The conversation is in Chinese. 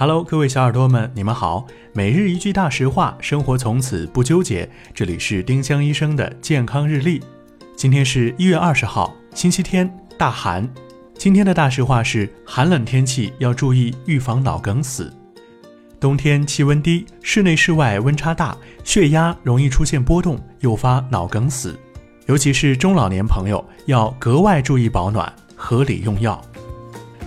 Hello，各位小耳朵们，你们好。每日一句大实话，生活从此不纠结。这里是丁香医生的健康日历。今天是一月二十号，星期天，大寒。今天的大实话是：寒冷天气要注意预防脑梗死。冬天气温低，室内室外温差大，血压容易出现波动，诱发脑梗死。尤其是中老年朋友要格外注意保暖，合理用药。